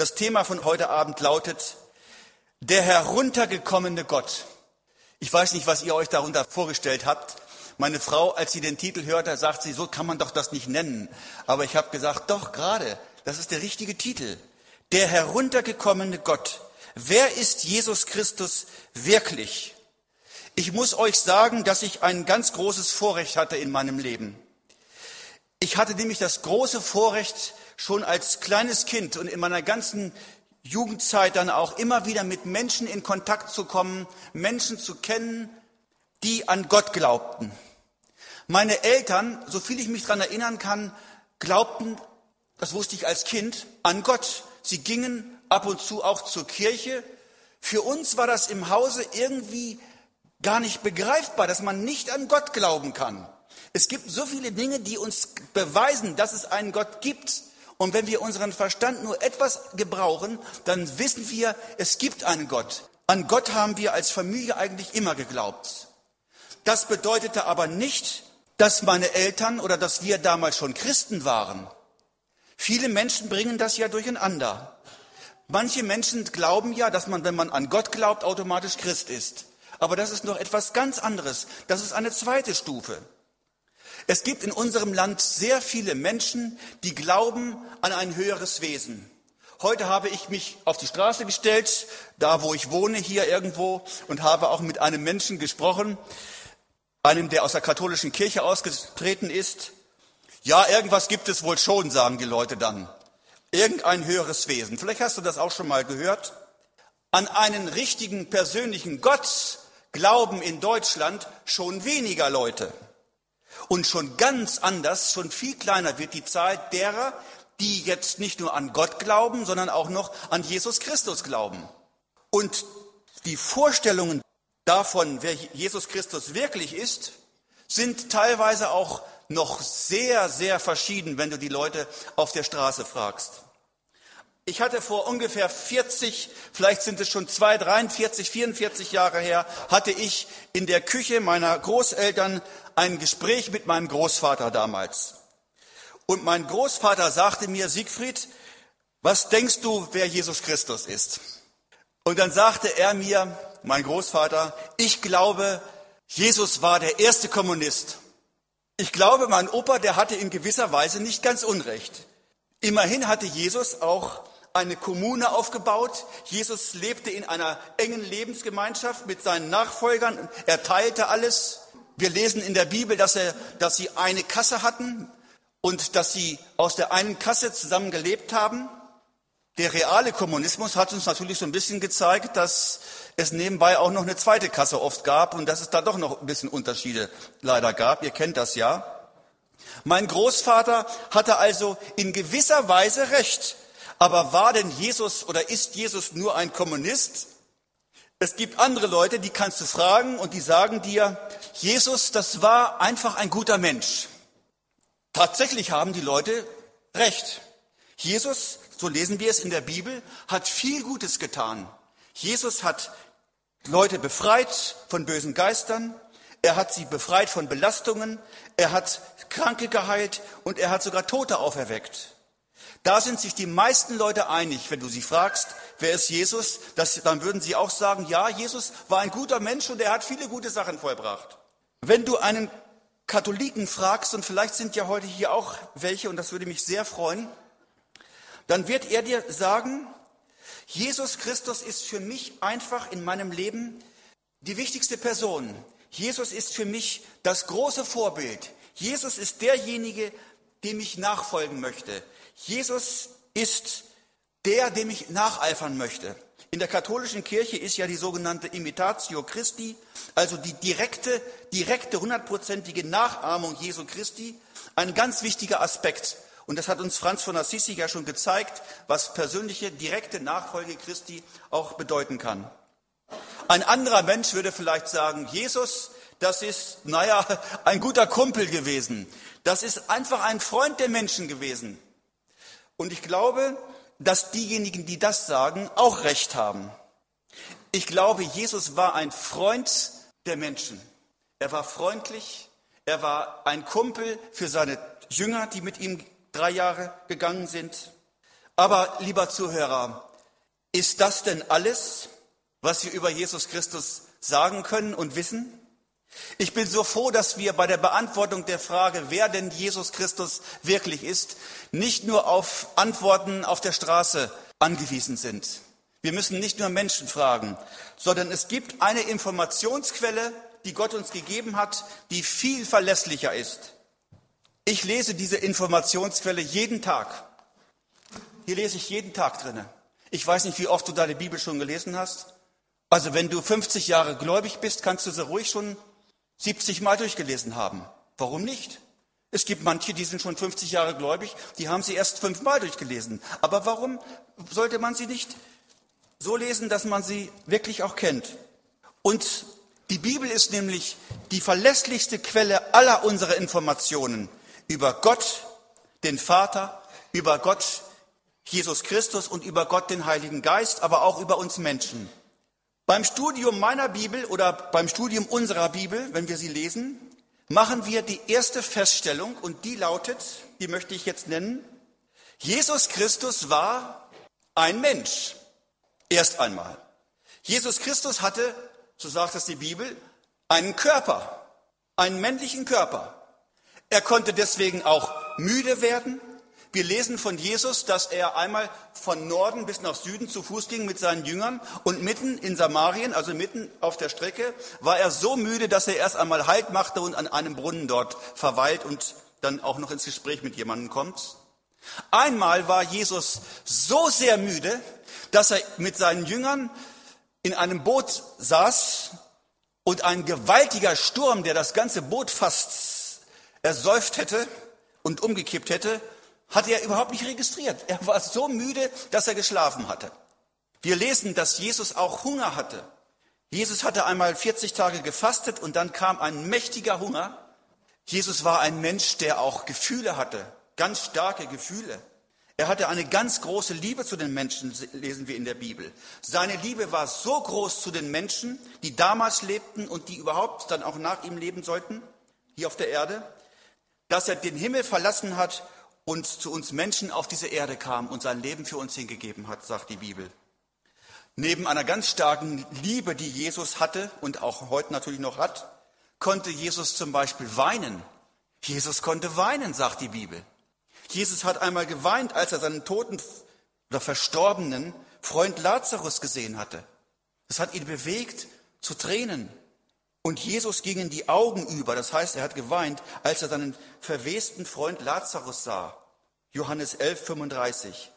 Das Thema von heute Abend lautet der heruntergekommene Gott. Ich weiß nicht, was ihr euch darunter vorgestellt habt. Meine Frau, als sie den Titel hörte, sagt sie, so kann man doch das nicht nennen. Aber ich habe gesagt, doch gerade, das ist der richtige Titel. Der heruntergekommene Gott. Wer ist Jesus Christus wirklich? Ich muss euch sagen, dass ich ein ganz großes Vorrecht hatte in meinem Leben. Ich hatte nämlich das große Vorrecht, schon als kleines Kind und in meiner ganzen Jugendzeit dann auch immer wieder mit Menschen in Kontakt zu kommen, Menschen zu kennen, die an Gott glaubten. Meine Eltern, so viel ich mich daran erinnern kann, glaubten, das wusste ich als Kind, an Gott. Sie gingen ab und zu auch zur Kirche. Für uns war das im Hause irgendwie gar nicht begreifbar, dass man nicht an Gott glauben kann. Es gibt so viele Dinge, die uns beweisen, dass es einen Gott gibt. Und wenn wir unseren Verstand nur etwas gebrauchen, dann wissen wir, es gibt einen Gott. An Gott haben wir als Familie eigentlich immer geglaubt. Das bedeutete aber nicht, dass meine Eltern oder dass wir damals schon Christen waren. Viele Menschen bringen das ja durcheinander. Manche Menschen glauben ja, dass man, wenn man an Gott glaubt, automatisch Christ ist. Aber das ist noch etwas ganz anderes. Das ist eine zweite Stufe. Es gibt in unserem Land sehr viele Menschen, die glauben an ein höheres Wesen. Heute habe ich mich auf die Straße gestellt, da wo ich wohne, hier irgendwo, und habe auch mit einem Menschen gesprochen, einem, der aus der katholischen Kirche ausgetreten ist. Ja, irgendwas gibt es wohl schon, sagen die Leute dann. Irgendein höheres Wesen. Vielleicht hast du das auch schon mal gehört. An einen richtigen persönlichen Gott glauben in Deutschland schon weniger Leute. Und schon ganz anders, schon viel kleiner wird die Zahl derer, die jetzt nicht nur an Gott glauben, sondern auch noch an Jesus Christus glauben. Und die Vorstellungen davon, wer Jesus Christus wirklich ist, sind teilweise auch noch sehr, sehr verschieden, wenn du die Leute auf der Straße fragst. Ich hatte vor ungefähr 40, vielleicht sind es schon zwei, 43, 44 Jahre her, hatte ich in der Küche meiner Großeltern ein Gespräch mit meinem Großvater damals. Und mein Großvater sagte mir, Siegfried, was denkst du, wer Jesus Christus ist? Und dann sagte er mir, mein Großvater, ich glaube, Jesus war der erste Kommunist. Ich glaube, mein Opa, der hatte in gewisser Weise nicht ganz Unrecht. Immerhin hatte Jesus auch eine Kommune aufgebaut. Jesus lebte in einer engen Lebensgemeinschaft mit seinen Nachfolgern. Er teilte alles. Wir lesen in der Bibel, dass, er, dass sie eine Kasse hatten und dass sie aus der einen Kasse zusammen gelebt haben. Der reale Kommunismus hat uns natürlich so ein bisschen gezeigt, dass es nebenbei auch noch eine zweite Kasse oft gab und dass es da doch noch ein bisschen Unterschiede leider gab. Ihr kennt das ja. Mein Großvater hatte also in gewisser Weise recht. Aber war denn Jesus oder ist Jesus nur ein Kommunist? Es gibt andere Leute, die kannst du fragen und die sagen dir, Jesus, das war einfach ein guter Mensch. Tatsächlich haben die Leute recht. Jesus, so lesen wir es in der Bibel, hat viel Gutes getan. Jesus hat Leute befreit von bösen Geistern, er hat sie befreit von Belastungen, er hat Kranke geheilt und er hat sogar Tote auferweckt. Da sind sich die meisten Leute einig, wenn du sie fragst, wer ist Jesus, das, dann würden sie auch sagen, ja, Jesus war ein guter Mensch und er hat viele gute Sachen vollbracht. Wenn du einen Katholiken fragst, und vielleicht sind ja heute hier auch welche, und das würde mich sehr freuen, dann wird er dir sagen, Jesus Christus ist für mich einfach in meinem Leben die wichtigste Person. Jesus ist für mich das große Vorbild. Jesus ist derjenige, dem ich nachfolgen möchte. Jesus ist der, dem ich nacheifern möchte. In der katholischen Kirche ist ja die sogenannte Imitatio Christi, also die direkte, direkte, hundertprozentige Nachahmung Jesu Christi, ein ganz wichtiger Aspekt. Und das hat uns Franz von Assisi ja schon gezeigt, was persönliche, direkte Nachfolge Christi auch bedeuten kann. Ein anderer Mensch würde vielleicht sagen, Jesus, das ist, naja, ein guter Kumpel gewesen. Das ist einfach ein Freund der Menschen gewesen. Und ich glaube, dass diejenigen, die das sagen, auch recht haben. Ich glaube, Jesus war ein Freund der Menschen. Er war freundlich, er war ein Kumpel für seine Jünger, die mit ihm drei Jahre gegangen sind. Aber lieber Zuhörer, ist das denn alles, was wir über Jesus Christus sagen können und wissen? Ich bin so froh, dass wir bei der Beantwortung der Frage, wer denn Jesus Christus wirklich ist, nicht nur auf Antworten auf der Straße angewiesen sind. Wir müssen nicht nur Menschen fragen, sondern es gibt eine Informationsquelle, die Gott uns gegeben hat, die viel verlässlicher ist. Ich lese diese Informationsquelle jeden Tag. Hier lese ich jeden Tag drinne. Ich weiß nicht, wie oft du deine Bibel schon gelesen hast. Also wenn du 50 Jahre gläubig bist, kannst du sie ruhig schon 70 Mal durchgelesen haben. Warum nicht? Es gibt manche, die sind schon 50 Jahre gläubig, die haben sie erst fünfmal durchgelesen. Aber warum sollte man sie nicht so lesen, dass man sie wirklich auch kennt? Und die Bibel ist nämlich die verlässlichste Quelle aller unserer Informationen über Gott, den Vater, über Gott, Jesus Christus und über Gott, den Heiligen Geist, aber auch über uns Menschen. Beim Studium meiner Bibel oder beim Studium unserer Bibel, wenn wir sie lesen, machen wir die erste Feststellung und die lautet, die möchte ich jetzt nennen, Jesus Christus war ein Mensch. Erst einmal. Jesus Christus hatte, so sagt es die Bibel, einen Körper, einen männlichen Körper. Er konnte deswegen auch müde werden, wir lesen von Jesus, dass er einmal von Norden bis nach Süden zu Fuß ging mit seinen Jüngern und mitten in Samarien, also mitten auf der Strecke, war er so müde, dass er erst einmal Halt machte und an einem Brunnen dort verweilt und dann auch noch ins Gespräch mit jemandem kommt. Einmal war Jesus so sehr müde, dass er mit seinen Jüngern in einem Boot saß und ein gewaltiger Sturm, der das ganze Boot fast ersäuft hätte und umgekippt hätte, hat er überhaupt nicht registriert. Er war so müde, dass er geschlafen hatte. Wir lesen, dass Jesus auch Hunger hatte. Jesus hatte einmal 40 Tage gefastet und dann kam ein mächtiger Hunger. Jesus war ein Mensch, der auch Gefühle hatte, ganz starke Gefühle. Er hatte eine ganz große Liebe zu den Menschen, lesen wir in der Bibel. Seine Liebe war so groß zu den Menschen, die damals lebten und die überhaupt dann auch nach ihm leben sollten, hier auf der Erde, dass er den Himmel verlassen hat und zu uns Menschen auf diese Erde kam und sein Leben für uns hingegeben hat, sagt die Bibel. Neben einer ganz starken Liebe, die Jesus hatte und auch heute natürlich noch hat, konnte Jesus zum Beispiel weinen. Jesus konnte weinen, sagt die Bibel. Jesus hat einmal geweint, als er seinen toten oder verstorbenen Freund Lazarus gesehen hatte. Das hat ihn bewegt zu Tränen. Und Jesus gingen die Augen über, das heißt, er hat geweint, als er seinen verwesten Freund Lazarus sah. Johannes 11, 35.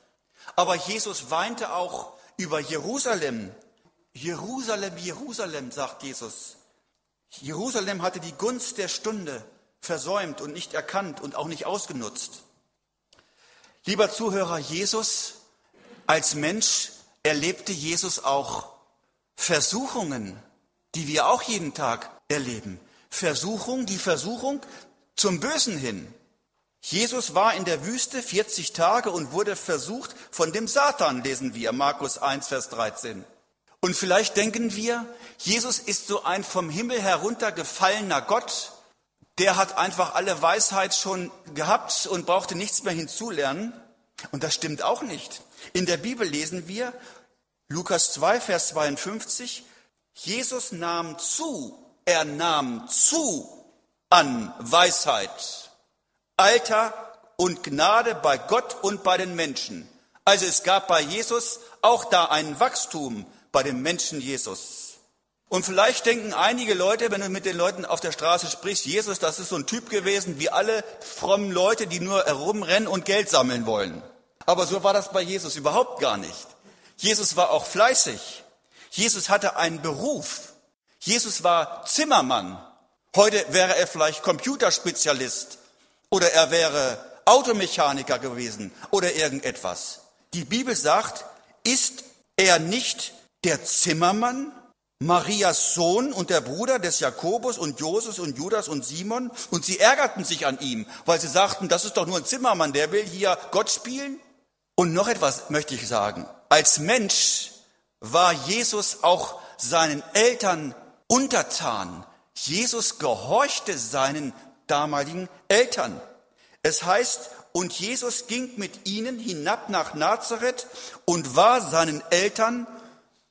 Aber Jesus weinte auch über Jerusalem. Jerusalem, Jerusalem, sagt Jesus. Jerusalem hatte die Gunst der Stunde versäumt und nicht erkannt und auch nicht ausgenutzt. Lieber Zuhörer, Jesus als Mensch erlebte Jesus auch Versuchungen, die wir auch jeden Tag erleben. Versuchung, die Versuchung zum Bösen hin. Jesus war in der Wüste 40 Tage und wurde versucht von dem Satan, lesen wir, Markus 1, Vers 13. Und vielleicht denken wir, Jesus ist so ein vom Himmel heruntergefallener Gott, der hat einfach alle Weisheit schon gehabt und brauchte nichts mehr hinzulernen. Und das stimmt auch nicht. In der Bibel lesen wir, Lukas 2, Vers 52, Jesus nahm zu, er nahm zu an Weisheit Alter und Gnade bei Gott und bei den Menschen. Also es gab bei Jesus auch da ein Wachstum bei dem Menschen Jesus. Und vielleicht denken einige Leute, wenn du mit den Leuten auf der Straße sprichst, Jesus, das ist so ein Typ gewesen wie alle frommen Leute, die nur herumrennen und Geld sammeln wollen. Aber so war das bei Jesus überhaupt gar nicht. Jesus war auch fleißig. Jesus hatte einen Beruf. Jesus war Zimmermann. Heute wäre er vielleicht Computerspezialist oder er wäre Automechaniker gewesen oder irgendetwas. Die Bibel sagt, ist er nicht der Zimmermann, Marias Sohn und der Bruder des Jakobus und Joses und Judas und Simon? Und sie ärgerten sich an ihm, weil sie sagten, das ist doch nur ein Zimmermann, der will hier Gott spielen. Und noch etwas möchte ich sagen. Als Mensch war Jesus auch seinen Eltern untertan. Jesus gehorchte seinen damaligen Eltern. Es heißt, Und Jesus ging mit ihnen hinab nach Nazareth und war seinen Eltern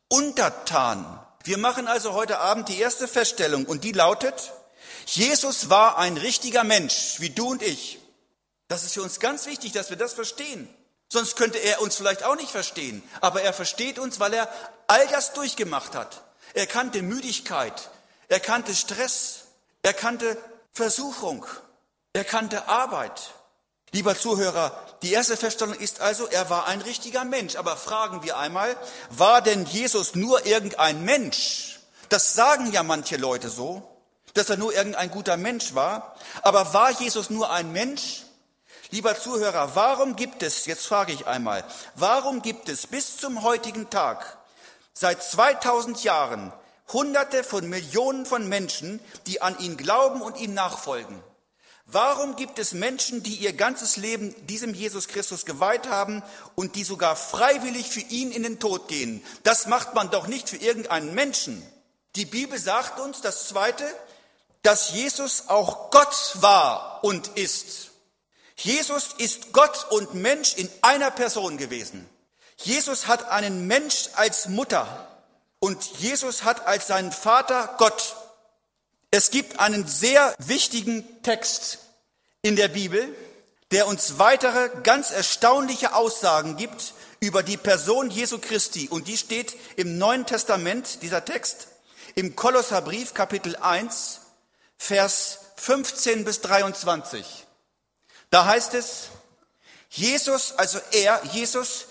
untertan. Wir machen also heute Abend die erste Feststellung und die lautet, Jesus war ein richtiger Mensch, wie du und ich. Das ist für uns ganz wichtig, dass wir das verstehen. Sonst könnte er uns vielleicht auch nicht verstehen. Aber er versteht uns, weil er all das durchgemacht hat. Er kannte Müdigkeit, er kannte Stress, er kannte Versuchung, er kannte Arbeit. Lieber Zuhörer, die erste Feststellung ist also, er war ein richtiger Mensch. Aber fragen wir einmal, war denn Jesus nur irgendein Mensch? Das sagen ja manche Leute so, dass er nur irgendein guter Mensch war. Aber war Jesus nur ein Mensch? Lieber Zuhörer, warum gibt es, jetzt frage ich einmal, warum gibt es bis zum heutigen Tag, seit 2000 Jahren, Hunderte von Millionen von Menschen, die an ihn glauben und ihm nachfolgen? Warum gibt es Menschen, die ihr ganzes Leben diesem Jesus Christus geweiht haben und die sogar freiwillig für ihn in den Tod gehen? Das macht man doch nicht für irgendeinen Menschen. Die Bibel sagt uns das Zweite, dass Jesus auch Gott war und ist. Jesus ist Gott und Mensch in einer Person gewesen. Jesus hat einen Mensch als Mutter und Jesus hat als seinen Vater Gott. Es gibt einen sehr wichtigen Text in der Bibel, der uns weitere ganz erstaunliche Aussagen gibt über die Person Jesu Christi. Und die steht im Neuen Testament, dieser Text, im Kolosserbrief Kapitel 1, Vers 15 bis 23. Da heißt es, Jesus, also er, Jesus,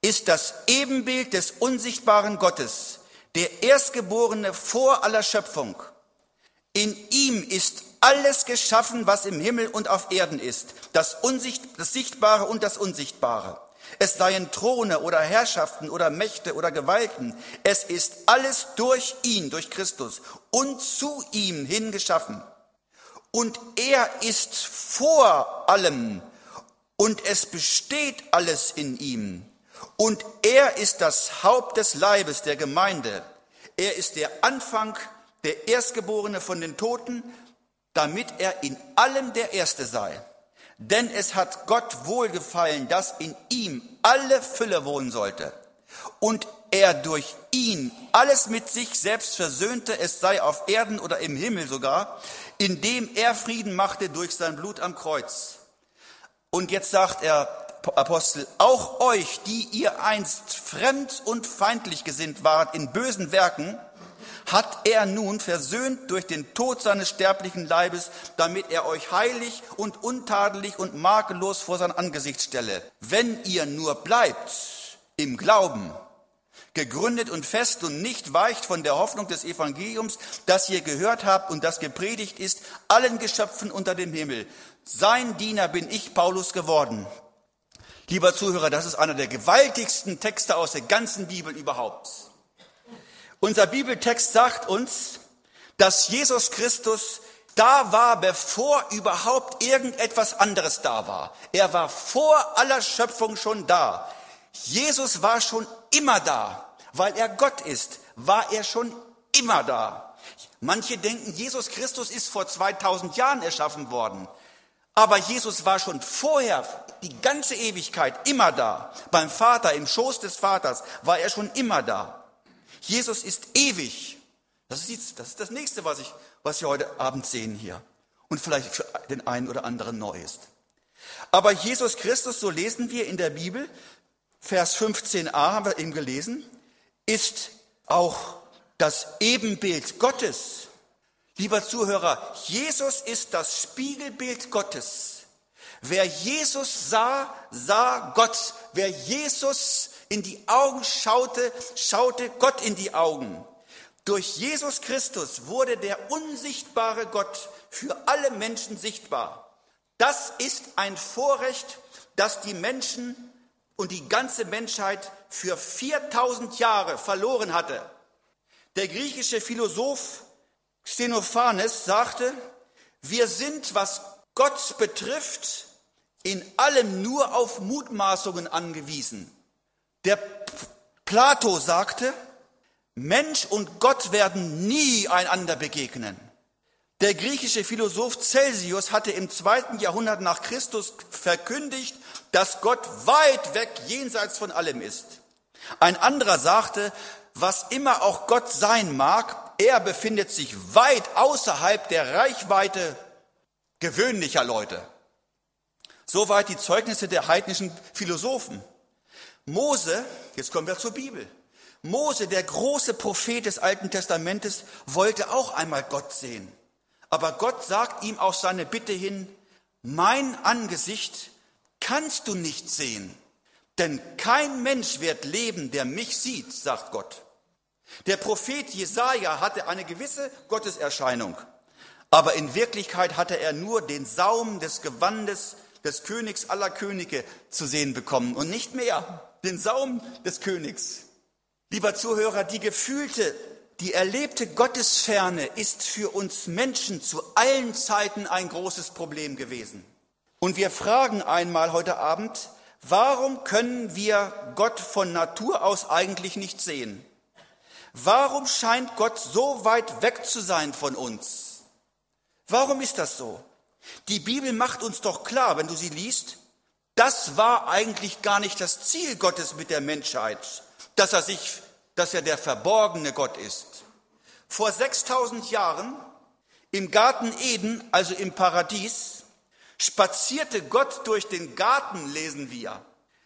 ist das Ebenbild des unsichtbaren Gottes, der Erstgeborene vor aller Schöpfung. In ihm ist alles geschaffen, was im Himmel und auf Erden ist, das, Unsicht, das Sichtbare und das Unsichtbare. Es seien Throne oder Herrschaften oder Mächte oder Gewalten. Es ist alles durch ihn, durch Christus und zu ihm hingeschaffen. Und er ist vor allem und es besteht alles in ihm. Und er ist das Haupt des Leibes der Gemeinde. Er ist der Anfang der Erstgeborene von den Toten, damit er in allem der Erste sei. Denn es hat Gott wohlgefallen, dass in ihm alle Fülle wohnen sollte. Und er durch ihn alles mit sich selbst versöhnte, es sei auf Erden oder im Himmel sogar, indem er Frieden machte durch sein Blut am Kreuz. Und jetzt sagt er, Apostel, auch euch, die ihr einst fremd und feindlich gesinnt wart in bösen Werken, hat er nun versöhnt durch den Tod seines sterblichen Leibes, damit er euch heilig und untadelig und makellos vor sein Angesicht stelle. Wenn ihr nur bleibt im Glauben, gegründet und fest und nicht weicht von der Hoffnung des Evangeliums, das ihr gehört habt und das gepredigt ist, allen Geschöpfen unter dem Himmel. Sein Diener bin ich, Paulus, geworden. Lieber Zuhörer, das ist einer der gewaltigsten Texte aus der ganzen Bibel überhaupt. Unser Bibeltext sagt uns, dass Jesus Christus da war, bevor überhaupt irgendetwas anderes da war. Er war vor aller Schöpfung schon da. Jesus war schon immer da. Weil er Gott ist, war er schon immer da. Manche denken, Jesus Christus ist vor 2000 Jahren erschaffen worden. Aber Jesus war schon vorher, die ganze Ewigkeit, immer da. Beim Vater, im Schoß des Vaters, war er schon immer da. Jesus ist ewig. Das ist, das, ist das nächste, was, ich, was wir heute Abend sehen hier. Und vielleicht für den einen oder anderen neu ist. Aber Jesus Christus, so lesen wir in der Bibel, Vers 15a haben wir eben gelesen, ist auch das Ebenbild Gottes. Lieber Zuhörer, Jesus ist das Spiegelbild Gottes. Wer Jesus sah, sah Gott. Wer Jesus in die Augen schaute, schaute Gott in die Augen. Durch Jesus Christus wurde der unsichtbare Gott für alle Menschen sichtbar. Das ist ein Vorrecht, das die Menschen und die ganze Menschheit für 4000 Jahre verloren hatte. Der griechische Philosoph Xenophanes sagte, wir sind, was Gott betrifft, in allem nur auf Mutmaßungen angewiesen. Der Plato sagte, Mensch und Gott werden nie einander begegnen. Der griechische Philosoph Celsius hatte im zweiten Jahrhundert nach Christus verkündigt, dass Gott weit weg jenseits von allem ist. Ein anderer sagte, was immer auch Gott sein mag, er befindet sich weit außerhalb der Reichweite gewöhnlicher Leute. Soweit die Zeugnisse der heidnischen Philosophen. Mose, jetzt kommen wir zur Bibel. Mose, der große Prophet des Alten Testamentes, wollte auch einmal Gott sehen. Aber Gott sagt ihm auf seine Bitte hin, mein Angesicht kannst du nicht sehen, denn kein Mensch wird leben, der mich sieht, sagt Gott. Der Prophet Jesaja hatte eine gewisse Gotteserscheinung, aber in Wirklichkeit hatte er nur den Saum des Gewandes des Königs aller Könige zu sehen bekommen und nicht mehr den Saum des Königs. Lieber Zuhörer, die gefühlte, die erlebte Gottesferne ist für uns Menschen zu allen Zeiten ein großes Problem gewesen. Und wir fragen einmal heute Abend, warum können wir Gott von Natur aus eigentlich nicht sehen? Warum scheint Gott so weit weg zu sein von uns? Warum ist das so? Die Bibel macht uns doch klar, wenn du sie liest, das war eigentlich gar nicht das Ziel Gottes mit der Menschheit, dass er sich, dass er der verborgene Gott ist. Vor 6000 Jahren im Garten Eden, also im Paradies, spazierte Gott durch den Garten, lesen wir.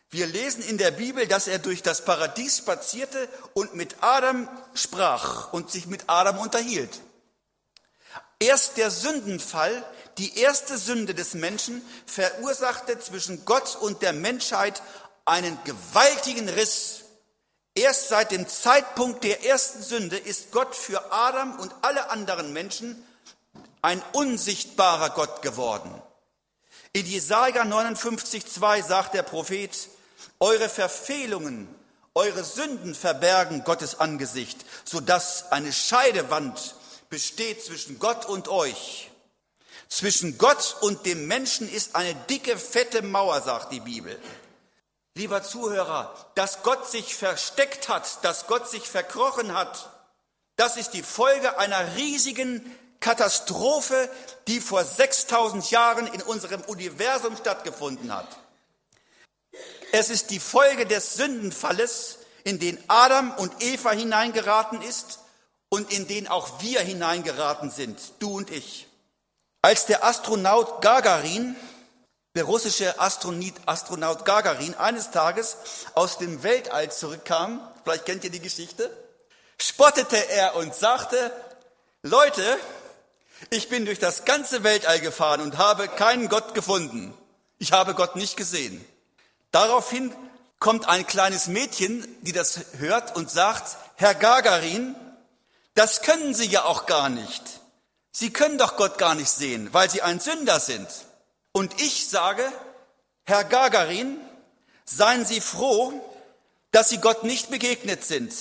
Wir lesen in der Bibel, dass er durch das Paradies spazierte und mit Adam sprach und sich mit Adam unterhielt. Erst der Sündenfall die erste Sünde des Menschen verursachte zwischen Gott und der Menschheit einen gewaltigen Riss. Erst seit dem Zeitpunkt der ersten Sünde ist Gott für Adam und alle anderen Menschen ein unsichtbarer Gott geworden. In Jesaja 59,2 sagt der Prophet, eure Verfehlungen, eure Sünden verbergen Gottes Angesicht, sodass eine Scheidewand besteht zwischen Gott und euch. Zwischen Gott und dem Menschen ist eine dicke, fette Mauer, sagt die Bibel. Lieber Zuhörer, dass Gott sich versteckt hat, dass Gott sich verkrochen hat, das ist die Folge einer riesigen Katastrophe, die vor 6000 Jahren in unserem Universum stattgefunden hat. Es ist die Folge des Sündenfalles, in den Adam und Eva hineingeraten ist und in den auch wir hineingeraten sind, du und ich. Als der Astronaut Gagarin, der russische Astronaut Gagarin, eines Tages aus dem Weltall zurückkam, vielleicht kennt ihr die Geschichte, spottete er und sagte, Leute, ich bin durch das ganze Weltall gefahren und habe keinen Gott gefunden. Ich habe Gott nicht gesehen. Daraufhin kommt ein kleines Mädchen, die das hört und sagt, Herr Gagarin, das können Sie ja auch gar nicht. Sie können doch Gott gar nicht sehen, weil Sie ein Sünder sind. Und ich sage, Herr Gagarin, seien Sie froh, dass Sie Gott nicht begegnet sind,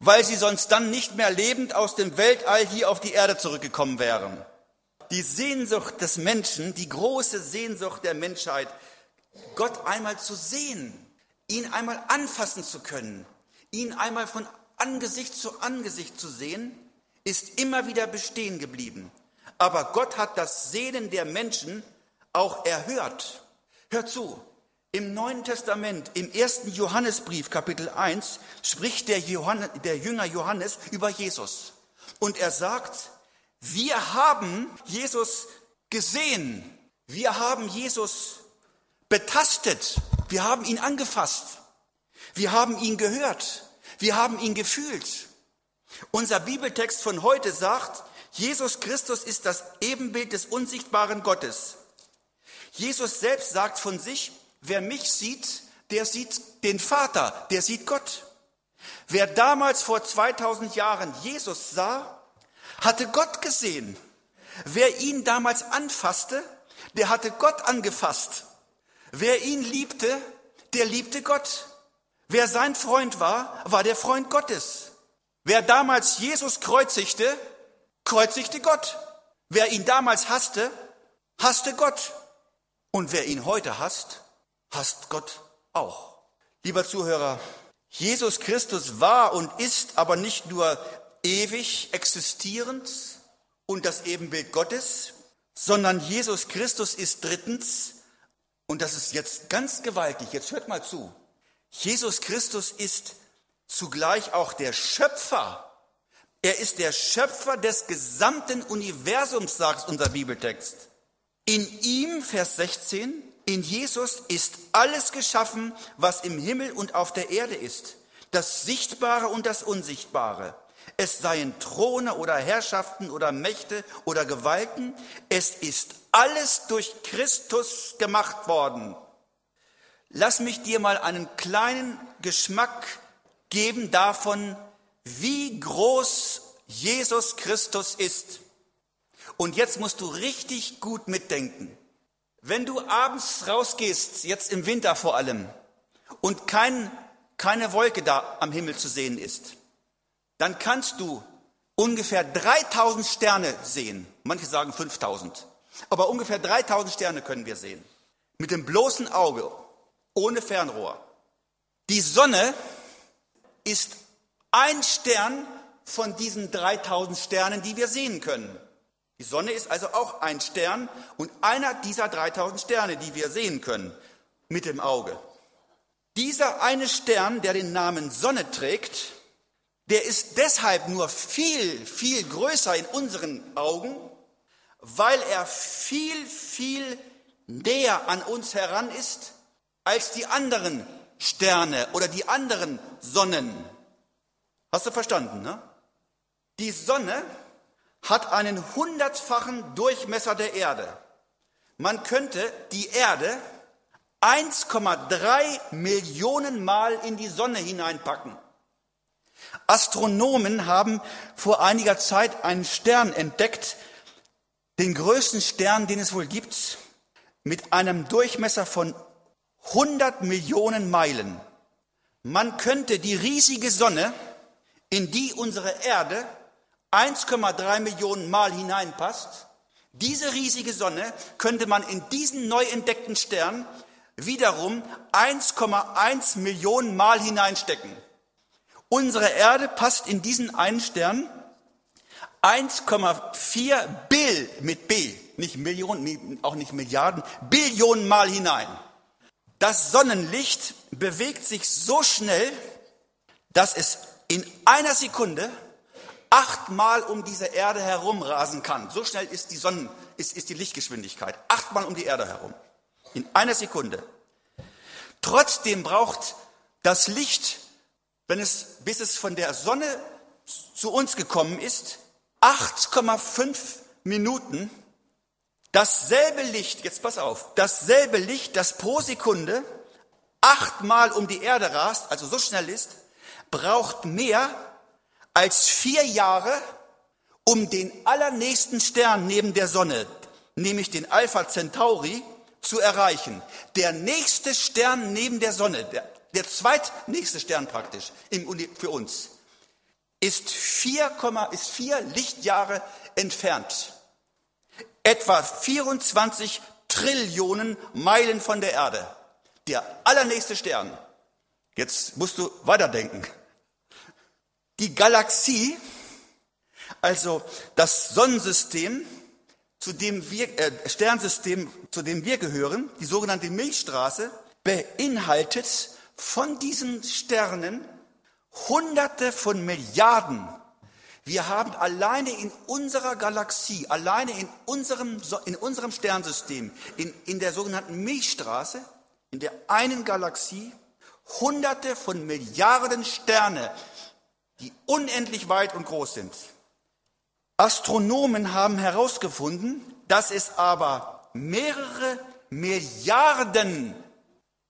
weil Sie sonst dann nicht mehr lebend aus dem Weltall hier auf die Erde zurückgekommen wären. Die Sehnsucht des Menschen, die große Sehnsucht der Menschheit, Gott einmal zu sehen, ihn einmal anfassen zu können, ihn einmal von Angesicht zu Angesicht zu sehen, ist immer wieder bestehen geblieben. Aber Gott hat das Sehnen der Menschen auch erhört. Hör zu, im Neuen Testament, im ersten Johannesbrief, Kapitel 1, spricht der, Johannes, der Jünger Johannes über Jesus. Und er sagt, wir haben Jesus gesehen, wir haben Jesus betastet, wir haben ihn angefasst, wir haben ihn gehört, wir haben ihn gefühlt. Unser Bibeltext von heute sagt, Jesus Christus ist das Ebenbild des unsichtbaren Gottes. Jesus selbst sagt von sich, wer mich sieht, der sieht den Vater, der sieht Gott. Wer damals vor 2000 Jahren Jesus sah, hatte Gott gesehen. Wer ihn damals anfasste, der hatte Gott angefasst. Wer ihn liebte, der liebte Gott. Wer sein Freund war, war der Freund Gottes. Wer damals Jesus kreuzigte, kreuzigte Gott. Wer ihn damals hasste, hasste Gott. Und wer ihn heute hasst, hasst Gott auch. Lieber Zuhörer, Jesus Christus war und ist aber nicht nur ewig existierend und das Ebenbild Gottes, sondern Jesus Christus ist drittens, und das ist jetzt ganz gewaltig, jetzt hört mal zu, Jesus Christus ist zugleich auch der Schöpfer. Er ist der Schöpfer des gesamten Universums, sagt unser Bibeltext. In ihm, Vers 16, in Jesus ist alles geschaffen, was im Himmel und auf der Erde ist, das Sichtbare und das Unsichtbare. Es seien Throne oder Herrschaften oder Mächte oder Gewalten, es ist alles durch Christus gemacht worden. Lass mich dir mal einen kleinen Geschmack geben davon, wie groß Jesus Christus ist. Und jetzt musst du richtig gut mitdenken. Wenn du abends rausgehst, jetzt im Winter vor allem, und kein, keine Wolke da am Himmel zu sehen ist, dann kannst du ungefähr 3000 Sterne sehen. Manche sagen 5000. Aber ungefähr 3000 Sterne können wir sehen. Mit dem bloßen Auge, ohne Fernrohr. Die Sonne ist ein Stern von diesen 3000 Sternen, die wir sehen können. Die Sonne ist also auch ein Stern und einer dieser 3000 Sterne, die wir sehen können mit dem Auge. Dieser eine Stern, der den Namen Sonne trägt, der ist deshalb nur viel, viel größer in unseren Augen, weil er viel, viel näher an uns heran ist als die anderen Sterne oder die anderen Sonnen. Hast du verstanden, ne? Die Sonne hat einen hundertfachen Durchmesser der Erde. Man könnte die Erde 1,3 Millionen Mal in die Sonne hineinpacken. Astronomen haben vor einiger Zeit einen Stern entdeckt, den größten Stern, den es wohl gibt, mit einem Durchmesser von 100 Millionen Meilen. Man könnte die riesige Sonne, in die unsere Erde 1,3 Millionen Mal hineinpasst, diese riesige Sonne könnte man in diesen neu entdeckten Stern wiederum 1,1 Millionen Mal hineinstecken. Unsere Erde passt in diesen einen Stern 1,4 Bill mit B, nicht Millionen, auch nicht Milliarden, Billionen Mal hinein. Das Sonnenlicht bewegt sich so schnell, dass es in einer Sekunde achtmal um diese Erde herumrasen kann. So schnell ist die Sonnen, ist, ist die Lichtgeschwindigkeit. Achtmal um die Erde herum. In einer Sekunde. Trotzdem braucht das Licht, wenn es, bis es von der Sonne zu uns gekommen ist, 8,5 Minuten. Dasselbe Licht, jetzt pass auf, dasselbe Licht, das pro Sekunde achtmal um die Erde rast, also so schnell ist, braucht mehr als vier Jahre, um den allernächsten Stern neben der Sonne, nämlich den Alpha Centauri, zu erreichen. Der nächste Stern neben der Sonne, der, der zweitnächste Stern praktisch im, für uns, ist vier, ist vier Lichtjahre entfernt. Etwa 24 Trillionen Meilen von der Erde. Der allernächste Stern. Jetzt musst du weiterdenken. Die Galaxie, also das Sonnensystem, zu dem wir, äh, Sternsystem, zu dem wir gehören, die sogenannte Milchstraße, beinhaltet von diesen Sternen Hunderte von Milliarden. Wir haben alleine in unserer Galaxie, alleine in unserem, in unserem Sternsystem, in, in der sogenannten Milchstraße, in der einen Galaxie, Hunderte von Milliarden Sterne, die unendlich weit und groß sind. Astronomen haben herausgefunden, dass es aber mehrere Milliarden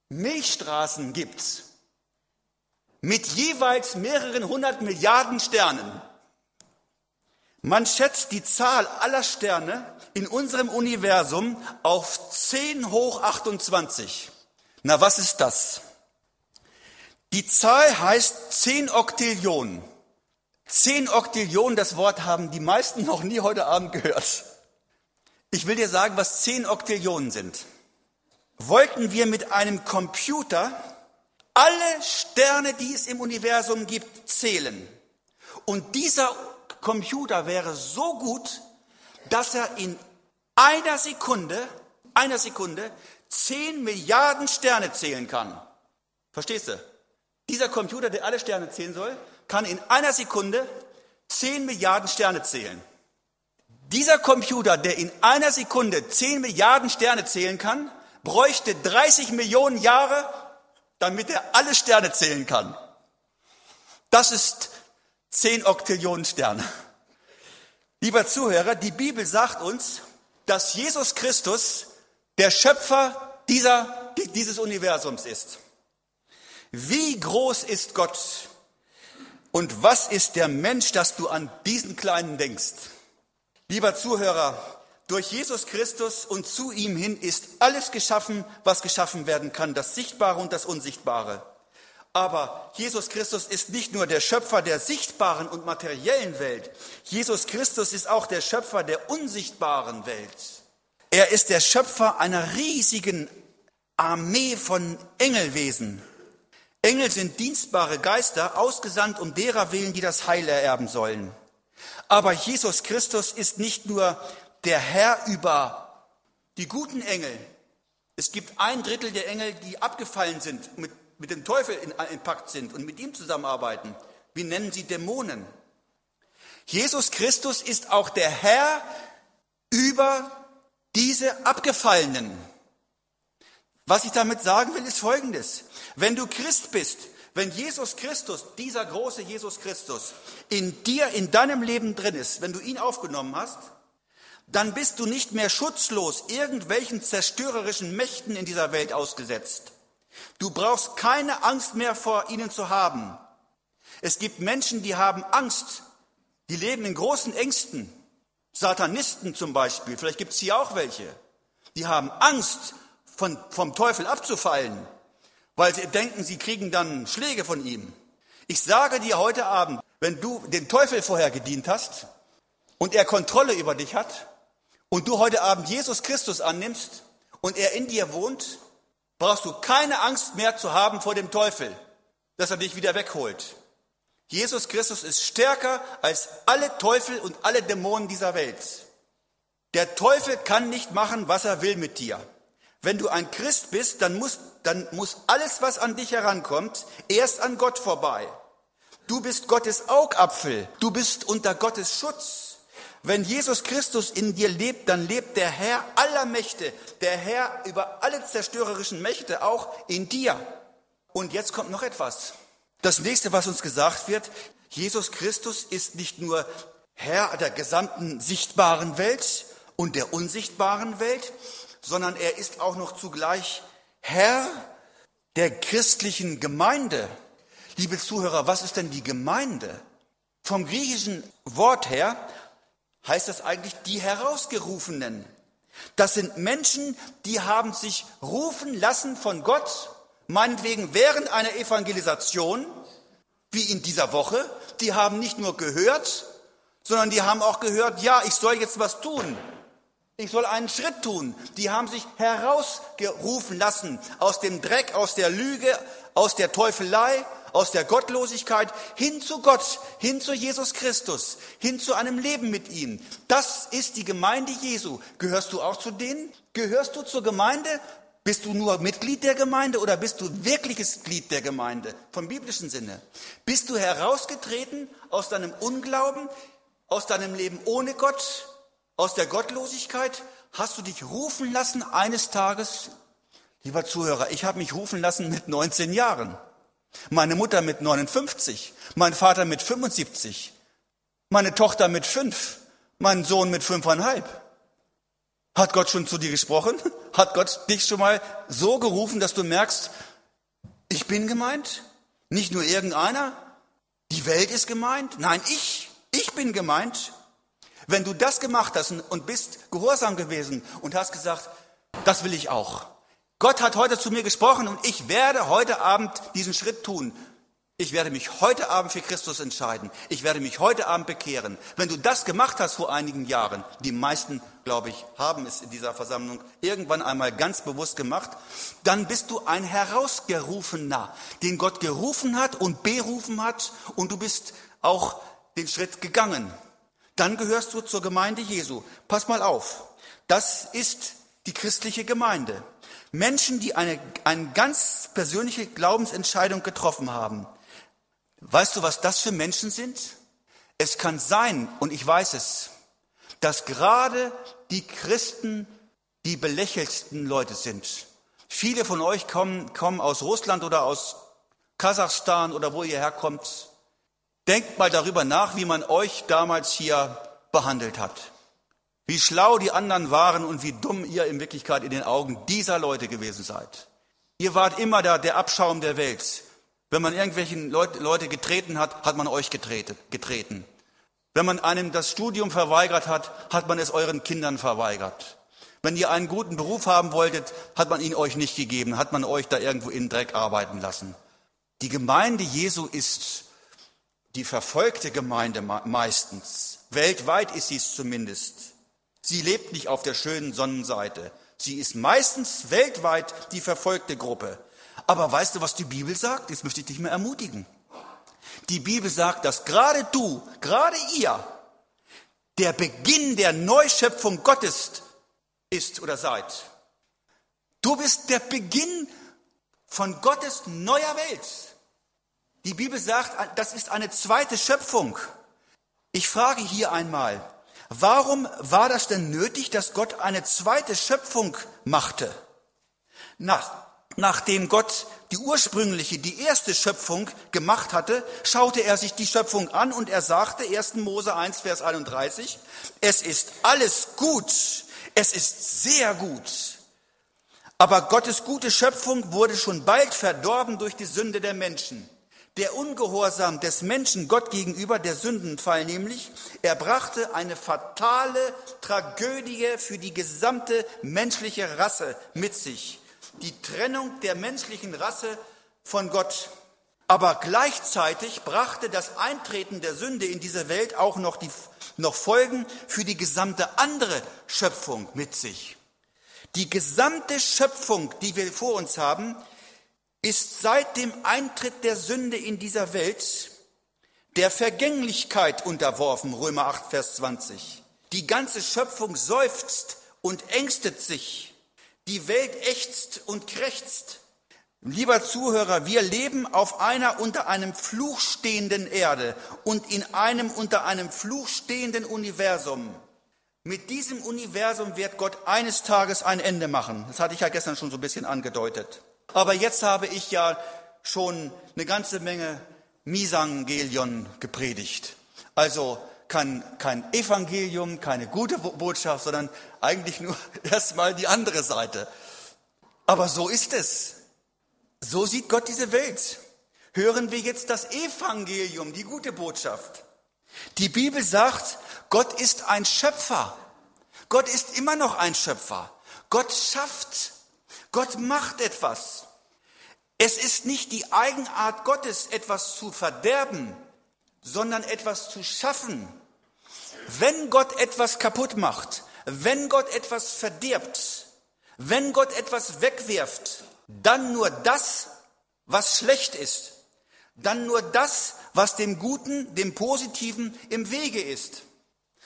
Milchstraßen gibt mit jeweils mehreren hundert Milliarden Sternen. Man schätzt die Zahl aller Sterne in unserem Universum auf 10 hoch 28. Na, was ist das? Die Zahl heißt 10 Oktillionen. 10 Oktillionen, das Wort haben die meisten noch nie heute Abend gehört. Ich will dir sagen, was 10 Oktillionen sind. Wollten wir mit einem Computer alle Sterne, die es im Universum gibt, zählen. Und dieser Computer wäre so gut, dass er in einer Sekunde, einer Sekunde, 10 Milliarden Sterne zählen kann. Verstehst du? Dieser Computer, der alle Sterne zählen soll, kann in einer Sekunde 10 Milliarden Sterne zählen. Dieser Computer, der in einer Sekunde 10 Milliarden Sterne zählen kann, bräuchte 30 Millionen Jahre, damit er alle Sterne zählen kann. Das ist 10 Oktillionen Sterne. Lieber Zuhörer, die Bibel sagt uns, dass Jesus Christus der Schöpfer dieser, dieses Universums ist. Wie groß ist Gott und was ist der Mensch, dass du an diesen Kleinen denkst? Lieber Zuhörer, durch Jesus Christus und zu ihm hin ist alles geschaffen, was geschaffen werden kann, das Sichtbare und das Unsichtbare. Aber Jesus Christus ist nicht nur der Schöpfer der sichtbaren und materiellen Welt. Jesus Christus ist auch der Schöpfer der unsichtbaren Welt. Er ist der Schöpfer einer riesigen Armee von Engelwesen. Engel sind dienstbare Geister, ausgesandt um derer willen, die das Heil ererben sollen. Aber Jesus Christus ist nicht nur der Herr über die guten Engel. Es gibt ein Drittel der Engel, die abgefallen sind, mit, mit dem Teufel in, in Pakt sind und mit ihm zusammenarbeiten. Wir nennen sie Dämonen. Jesus Christus ist auch der Herr über diese Abgefallenen. Was ich damit sagen will, ist Folgendes. Wenn du Christ bist, wenn Jesus Christus, dieser große Jesus Christus, in dir, in deinem Leben drin ist, wenn du ihn aufgenommen hast, dann bist du nicht mehr schutzlos irgendwelchen zerstörerischen Mächten in dieser Welt ausgesetzt. Du brauchst keine Angst mehr vor ihnen zu haben. Es gibt Menschen, die haben Angst, die leben in großen Ängsten. Satanisten zum Beispiel, vielleicht gibt es hier auch welche, die haben Angst, von, vom Teufel abzufallen, weil sie denken, sie kriegen dann Schläge von ihm. Ich sage dir heute Abend, wenn du dem Teufel vorher gedient hast und er Kontrolle über dich hat, und du heute Abend Jesus Christus annimmst und er in dir wohnt, brauchst du keine Angst mehr zu haben vor dem Teufel, dass er dich wieder wegholt. Jesus Christus ist stärker als alle Teufel und alle Dämonen dieser Welt. Der Teufel kann nicht machen, was er will mit dir. Wenn du ein Christ bist, dann muss, dann muss alles, was an dich herankommt, erst an Gott vorbei. Du bist Gottes Augapfel. Du bist unter Gottes Schutz. Wenn Jesus Christus in dir lebt, dann lebt der Herr aller Mächte, der Herr über alle zerstörerischen Mächte auch in dir. Und jetzt kommt noch etwas. Das nächste, was uns gesagt wird, Jesus Christus ist nicht nur Herr der gesamten sichtbaren Welt und der unsichtbaren Welt, sondern er ist auch noch zugleich Herr der christlichen Gemeinde. Liebe Zuhörer, was ist denn die Gemeinde? Vom griechischen Wort her heißt das eigentlich die Herausgerufenen. Das sind Menschen, die haben sich rufen lassen von Gott, meinetwegen während einer Evangelisation, wie in dieser Woche. Die haben nicht nur gehört, sondern die haben auch gehört, ja, ich soll jetzt was tun. Ich soll einen Schritt tun. Die haben sich herausgerufen lassen aus dem Dreck, aus der Lüge, aus der Teufelei, aus der Gottlosigkeit hin zu Gott, hin zu Jesus Christus, hin zu einem Leben mit ihm. Das ist die Gemeinde Jesu. Gehörst du auch zu denen? Gehörst du zur Gemeinde? Bist du nur Mitglied der Gemeinde oder bist du wirkliches Glied der Gemeinde vom biblischen Sinne? Bist du herausgetreten aus deinem Unglauben, aus deinem Leben ohne Gott, aus der Gottlosigkeit? Hast du dich rufen lassen eines Tages? Lieber Zuhörer, ich habe mich rufen lassen mit 19 Jahren. Meine Mutter mit 59, mein Vater mit 75, meine Tochter mit 5, mein Sohn mit fünfeinhalb. Hat Gott schon zu dir gesprochen? Hat Gott dich schon mal so gerufen, dass du merkst, ich bin gemeint? Nicht nur irgendeiner? Die Welt ist gemeint? Nein, ich, ich bin gemeint. Wenn du das gemacht hast und bist gehorsam gewesen und hast gesagt, das will ich auch, Gott hat heute zu mir gesprochen und ich werde heute Abend diesen Schritt tun. Ich werde mich heute Abend für Christus entscheiden. Ich werde mich heute Abend bekehren. Wenn du das gemacht hast vor einigen Jahren, die meisten, glaube ich, haben es in dieser Versammlung irgendwann einmal ganz bewusst gemacht, dann bist du ein Herausgerufener, den Gott gerufen hat und berufen hat und du bist auch den Schritt gegangen. Dann gehörst du zur Gemeinde Jesu. Pass mal auf. Das ist die christliche Gemeinde. Menschen, die eine, eine ganz persönliche Glaubensentscheidung getroffen haben. Weißt du, was das für Menschen sind? Es kann sein, und ich weiß es, dass gerade die Christen die belächelsten Leute sind. Viele von euch kommen, kommen aus Russland oder aus Kasachstan oder wo ihr herkommt. Denkt mal darüber nach, wie man euch damals hier behandelt hat. Wie schlau die anderen waren und wie dumm ihr in Wirklichkeit in den Augen dieser Leute gewesen seid. Ihr wart immer da der Abschaum der Welt. Wenn man irgendwelchen Leute, Leute getreten hat, hat man euch getreten. Wenn man einem das Studium verweigert hat, hat man es euren Kindern verweigert. Wenn ihr einen guten Beruf haben wolltet, hat man ihn euch nicht gegeben, hat man euch da irgendwo in Dreck arbeiten lassen. Die Gemeinde Jesu ist die verfolgte Gemeinde meistens. Weltweit ist sie es zumindest. Sie lebt nicht auf der schönen Sonnenseite. Sie ist meistens weltweit die verfolgte Gruppe. Aber weißt du, was die Bibel sagt? Jetzt möchte ich dich mal ermutigen. Die Bibel sagt, dass gerade du, gerade ihr, der Beginn der Neuschöpfung Gottes ist oder seid. Du bist der Beginn von Gottes neuer Welt. Die Bibel sagt, das ist eine zweite Schöpfung. Ich frage hier einmal, warum war das denn nötig, dass Gott eine zweite Schöpfung machte? Nach, nachdem Gott die ursprüngliche, die erste Schöpfung gemacht hatte, schaute er sich die Schöpfung an und er sagte, 1. Mose 1, Vers 31, es ist alles gut, es ist sehr gut. Aber Gottes gute Schöpfung wurde schon bald verdorben durch die Sünde der Menschen. Der Ungehorsam des Menschen Gott gegenüber, der Sündenfall nämlich, er brachte eine fatale Tragödie für die gesamte menschliche Rasse mit sich. Die Trennung der menschlichen Rasse von Gott. Aber gleichzeitig brachte das Eintreten der Sünde in diese Welt auch noch, die, noch Folgen für die gesamte andere Schöpfung mit sich. Die gesamte Schöpfung, die wir vor uns haben, ist seit dem Eintritt der Sünde in dieser Welt der Vergänglichkeit unterworfen, Römer 8, Vers 20. Die ganze Schöpfung seufzt und ängstet sich. Die Welt ächzt und krächzt. Lieber Zuhörer, wir leben auf einer unter einem Fluch stehenden Erde und in einem unter einem Fluch stehenden Universum. Mit diesem Universum wird Gott eines Tages ein Ende machen. Das hatte ich ja gestern schon so ein bisschen angedeutet. Aber jetzt habe ich ja schon eine ganze Menge Misangelion gepredigt. Also kein, kein Evangelium, keine gute Botschaft, sondern eigentlich nur erstmal die andere Seite. Aber so ist es. So sieht Gott diese Welt. Hören wir jetzt das Evangelium, die gute Botschaft. Die Bibel sagt, Gott ist ein Schöpfer. Gott ist immer noch ein Schöpfer. Gott schafft. Gott macht etwas. Es ist nicht die Eigenart Gottes, etwas zu verderben, sondern etwas zu schaffen. Wenn Gott etwas kaputt macht, wenn Gott etwas verdirbt, wenn Gott etwas wegwirft, dann nur das, was schlecht ist, dann nur das, was dem Guten, dem Positiven im Wege ist.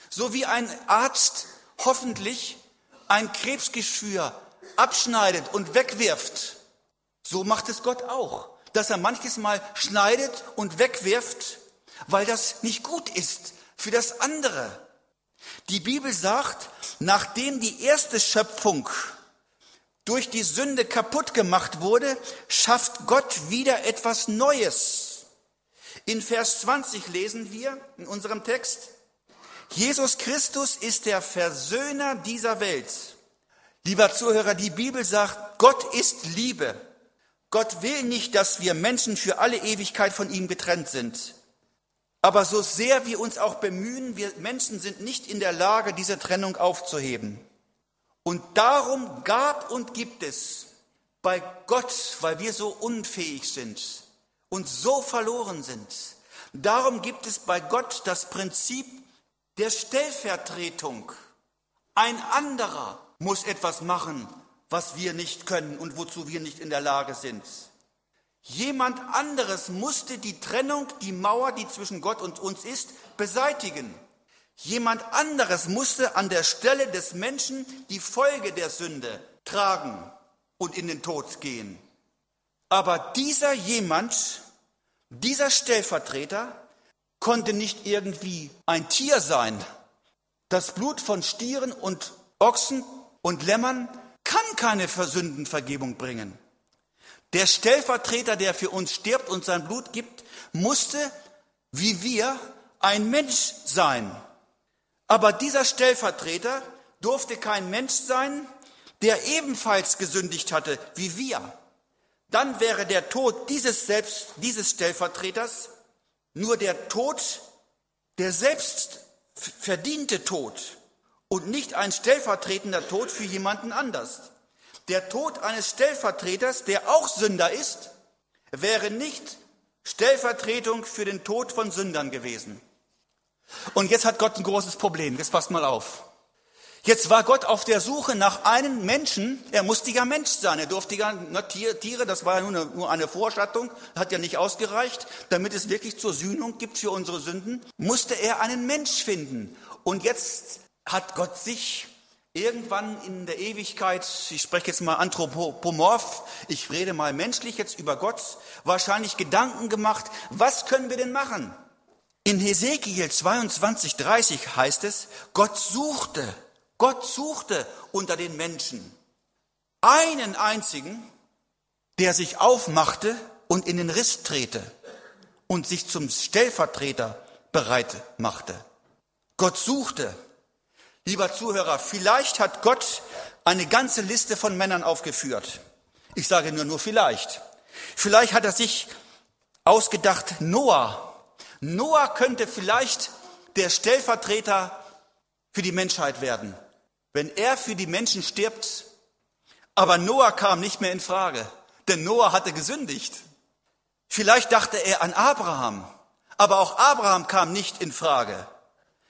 So wie ein Arzt hoffentlich ein Krebsgeschwür abschneidet und wegwirft, so macht es Gott auch, dass er manches Mal schneidet und wegwirft, weil das nicht gut ist für das andere. Die Bibel sagt, nachdem die erste Schöpfung durch die Sünde kaputt gemacht wurde, schafft Gott wieder etwas Neues. In Vers 20 lesen wir in unserem Text, Jesus Christus ist der Versöhner dieser Welt. Lieber Zuhörer, die Bibel sagt, Gott ist Liebe. Gott will nicht, dass wir Menschen für alle Ewigkeit von ihm getrennt sind. Aber so sehr wir uns auch bemühen, wir Menschen sind nicht in der Lage, diese Trennung aufzuheben. Und darum gab und gibt es bei Gott, weil wir so unfähig sind und so verloren sind, darum gibt es bei Gott das Prinzip der Stellvertretung. Ein anderer muss etwas machen, was wir nicht können und wozu wir nicht in der Lage sind. Jemand anderes musste die Trennung, die Mauer, die zwischen Gott und uns ist, beseitigen. Jemand anderes musste an der Stelle des Menschen die Folge der Sünde tragen und in den Tod gehen. Aber dieser jemand, dieser Stellvertreter konnte nicht irgendwie ein Tier sein. Das Blut von Stieren und Ochsen und Lämmern kann keine Versündenvergebung bringen. Der Stellvertreter, der für uns stirbt und sein Blut gibt, musste, wie wir, ein Mensch sein. Aber dieser Stellvertreter durfte kein Mensch sein, der ebenfalls gesündigt hatte wie wir. Dann wäre der Tod dieses selbst, dieses Stellvertreters nur der Tod, der selbst verdiente Tod und nicht ein stellvertretender Tod für jemanden anders. Der Tod eines Stellvertreters, der auch Sünder ist, wäre nicht Stellvertretung für den Tod von Sündern gewesen. Und jetzt hat Gott ein großes Problem. Jetzt passt mal auf. Jetzt war Gott auf der Suche nach einem Menschen. Er musste ja Mensch sein. Er durfte ja na, Tiere, das war ja nur eine, nur eine Vorstattung, hat ja nicht ausgereicht. Damit es wirklich zur Sühnung gibt für unsere Sünden, musste er einen Mensch finden. Und jetzt hat Gott sich irgendwann in der Ewigkeit, ich spreche jetzt mal anthropomorph, ich rede mal menschlich jetzt über Gott, wahrscheinlich Gedanken gemacht, was können wir denn machen? In Hesekiel 22, 30 heißt es, Gott suchte, Gott suchte unter den Menschen einen einzigen, der sich aufmachte und in den Riss trete und sich zum Stellvertreter bereit machte. Gott suchte Lieber Zuhörer, vielleicht hat Gott eine ganze Liste von Männern aufgeführt. Ich sage nur, nur vielleicht. Vielleicht hat er sich ausgedacht, Noah. Noah könnte vielleicht der Stellvertreter für die Menschheit werden, wenn er für die Menschen stirbt. Aber Noah kam nicht mehr in Frage, denn Noah hatte gesündigt. Vielleicht dachte er an Abraham, aber auch Abraham kam nicht in Frage.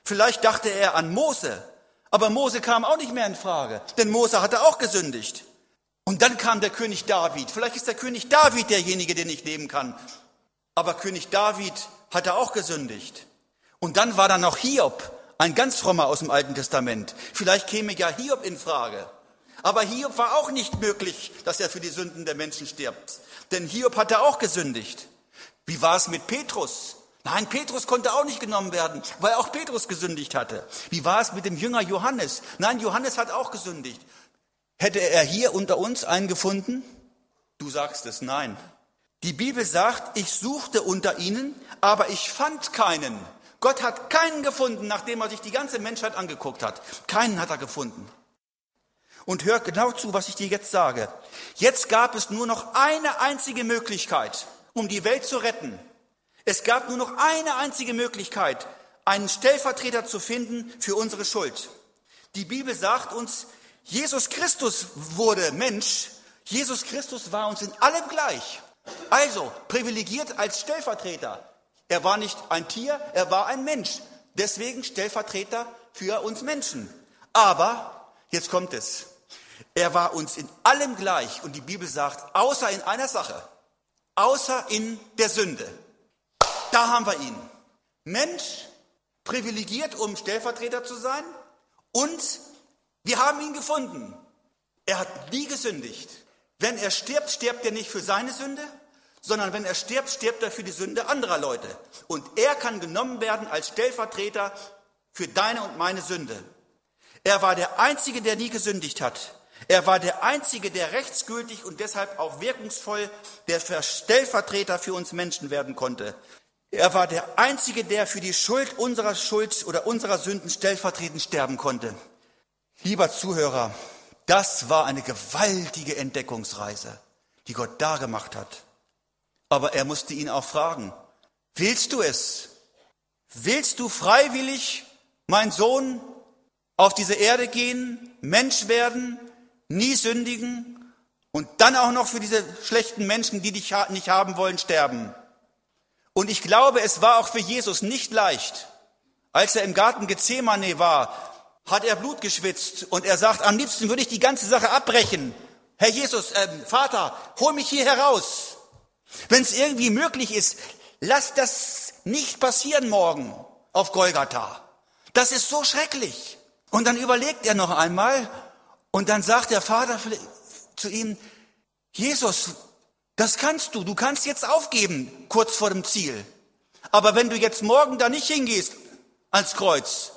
Vielleicht dachte er an Mose, aber Mose kam auch nicht mehr in Frage, denn Mose hatte auch gesündigt. Und dann kam der König David. Vielleicht ist der König David derjenige, den ich nehmen kann. Aber König David hatte auch gesündigt. Und dann war da noch Hiob, ein ganz frommer aus dem Alten Testament. Vielleicht käme ja Hiob in Frage. Aber Hiob war auch nicht möglich, dass er für die Sünden der Menschen stirbt. Denn Hiob hatte auch gesündigt. Wie war es mit Petrus? Nein, Petrus konnte auch nicht genommen werden, weil auch Petrus gesündigt hatte. Wie war es mit dem Jünger Johannes? Nein, Johannes hat auch gesündigt. Hätte er hier unter uns einen gefunden? Du sagst es, nein. Die Bibel sagt, ich suchte unter ihnen, aber ich fand keinen. Gott hat keinen gefunden, nachdem er sich die ganze Menschheit angeguckt hat. Keinen hat er gefunden. Und hör genau zu, was ich dir jetzt sage. Jetzt gab es nur noch eine einzige Möglichkeit, um die Welt zu retten. Es gab nur noch eine einzige Möglichkeit, einen Stellvertreter zu finden für unsere Schuld. Die Bibel sagt uns, Jesus Christus wurde Mensch. Jesus Christus war uns in allem gleich. Also privilegiert als Stellvertreter. Er war nicht ein Tier, er war ein Mensch. Deswegen Stellvertreter für uns Menschen. Aber, jetzt kommt es, er war uns in allem gleich. Und die Bibel sagt, außer in einer Sache, außer in der Sünde. Da haben wir ihn. Mensch, privilegiert, um Stellvertreter zu sein. Und wir haben ihn gefunden. Er hat nie gesündigt. Wenn er stirbt, stirbt er nicht für seine Sünde, sondern wenn er stirbt, stirbt er für die Sünde anderer Leute. Und er kann genommen werden als Stellvertreter für deine und meine Sünde. Er war der Einzige, der nie gesündigt hat. Er war der Einzige, der rechtsgültig und deshalb auch wirkungsvoll der Stellvertreter für uns Menschen werden konnte. Er war der Einzige, der für die Schuld unserer Schuld oder unserer Sünden stellvertretend sterben konnte. Lieber Zuhörer, das war eine gewaltige Entdeckungsreise, die Gott da gemacht hat. Aber er musste ihn auch fragen, willst du es? Willst du freiwillig, mein Sohn, auf diese Erde gehen, Mensch werden, nie sündigen und dann auch noch für diese schlechten Menschen, die dich nicht haben wollen, sterben? Und ich glaube, es war auch für Jesus nicht leicht. Als er im Garten Gethsemane war, hat er Blut geschwitzt und er sagt, am liebsten würde ich die ganze Sache abbrechen. Herr Jesus, äh, Vater, hol mich hier heraus. Wenn es irgendwie möglich ist, lass das nicht passieren morgen auf Golgatha. Das ist so schrecklich. Und dann überlegt er noch einmal und dann sagt der Vater zu ihm, Jesus, das kannst du, du kannst jetzt aufgeben, kurz vor dem Ziel. Aber wenn du jetzt morgen da nicht hingehst ans Kreuz,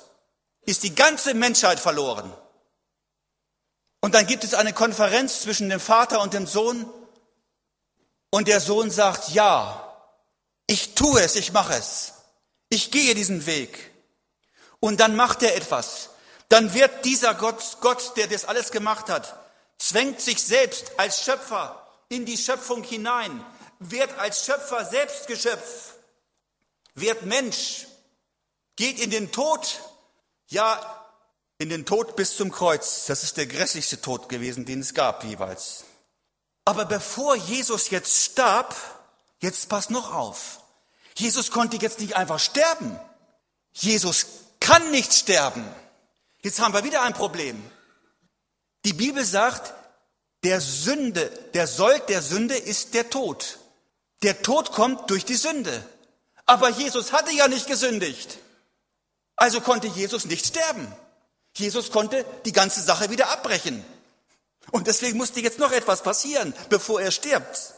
ist die ganze Menschheit verloren. Und dann gibt es eine Konferenz zwischen dem Vater und dem Sohn und der Sohn sagt, ja, ich tue es, ich mache es. Ich gehe diesen Weg. Und dann macht er etwas. Dann wird dieser Gott, Gott, der das alles gemacht hat, zwängt sich selbst als Schöpfer in die Schöpfung hinein, wird als Schöpfer selbst Geschöpf, wird Mensch, geht in den Tod, ja, in den Tod bis zum Kreuz. Das ist der grässlichste Tod gewesen, den es gab jeweils. Aber bevor Jesus jetzt starb, jetzt passt noch auf. Jesus konnte jetzt nicht einfach sterben. Jesus kann nicht sterben. Jetzt haben wir wieder ein Problem. Die Bibel sagt, der Sünde, der Sold der Sünde ist der Tod. Der Tod kommt durch die Sünde. Aber Jesus hatte ja nicht gesündigt. Also konnte Jesus nicht sterben. Jesus konnte die ganze Sache wieder abbrechen. Und deswegen musste jetzt noch etwas passieren, bevor er stirbt.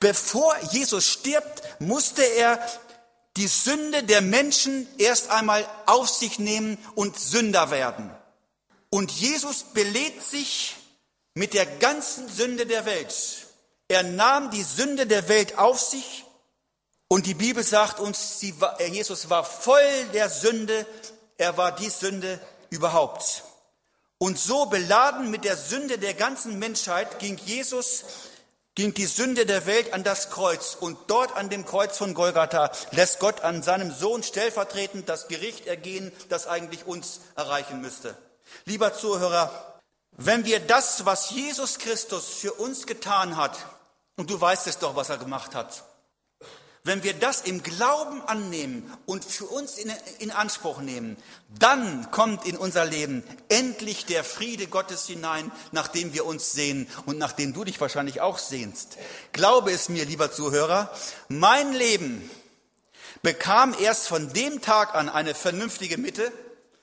Bevor Jesus stirbt, musste er die Sünde der Menschen erst einmal auf sich nehmen und Sünder werden. Und Jesus belädt sich mit der ganzen Sünde der Welt. Er nahm die Sünde der Welt auf sich und die Bibel sagt uns, war, Jesus war voll der Sünde, er war die Sünde überhaupt. Und so beladen mit der Sünde der ganzen Menschheit ging Jesus, ging die Sünde der Welt an das Kreuz. Und dort an dem Kreuz von Golgatha lässt Gott an seinem Sohn stellvertretend das Gericht ergehen, das eigentlich uns erreichen müsste. Lieber Zuhörer, wenn wir das, was Jesus Christus für uns getan hat, und du weißt es doch, was er gemacht hat, wenn wir das im Glauben annehmen und für uns in, in, Anspruch nehmen, dann kommt in unser Leben endlich der Friede Gottes hinein, nach dem wir uns sehen und nach dem du dich wahrscheinlich auch sehnst. Glaube es mir, lieber Zuhörer, mein Leben bekam erst von dem Tag an eine vernünftige Mitte.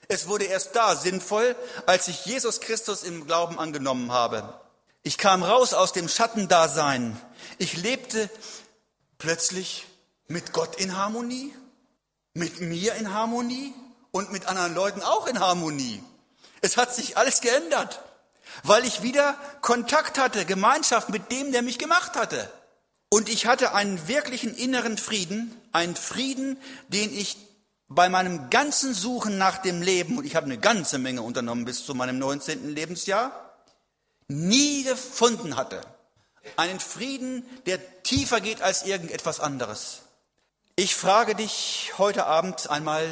Es wurde erst da sinnvoll, als ich Jesus Christus im Glauben angenommen habe. Ich kam raus aus dem Schattendasein. Ich lebte plötzlich mit Gott in Harmonie, mit mir in Harmonie und mit anderen Leuten auch in Harmonie. Es hat sich alles geändert, weil ich wieder Kontakt hatte, Gemeinschaft mit dem, der mich gemacht hatte. Und ich hatte einen wirklichen inneren Frieden, einen Frieden, den ich bei meinem ganzen Suchen nach dem Leben, und ich habe eine ganze Menge unternommen bis zu meinem 19. Lebensjahr, nie gefunden hatte. Einen Frieden, der tiefer geht als irgendetwas anderes. Ich frage dich heute Abend einmal,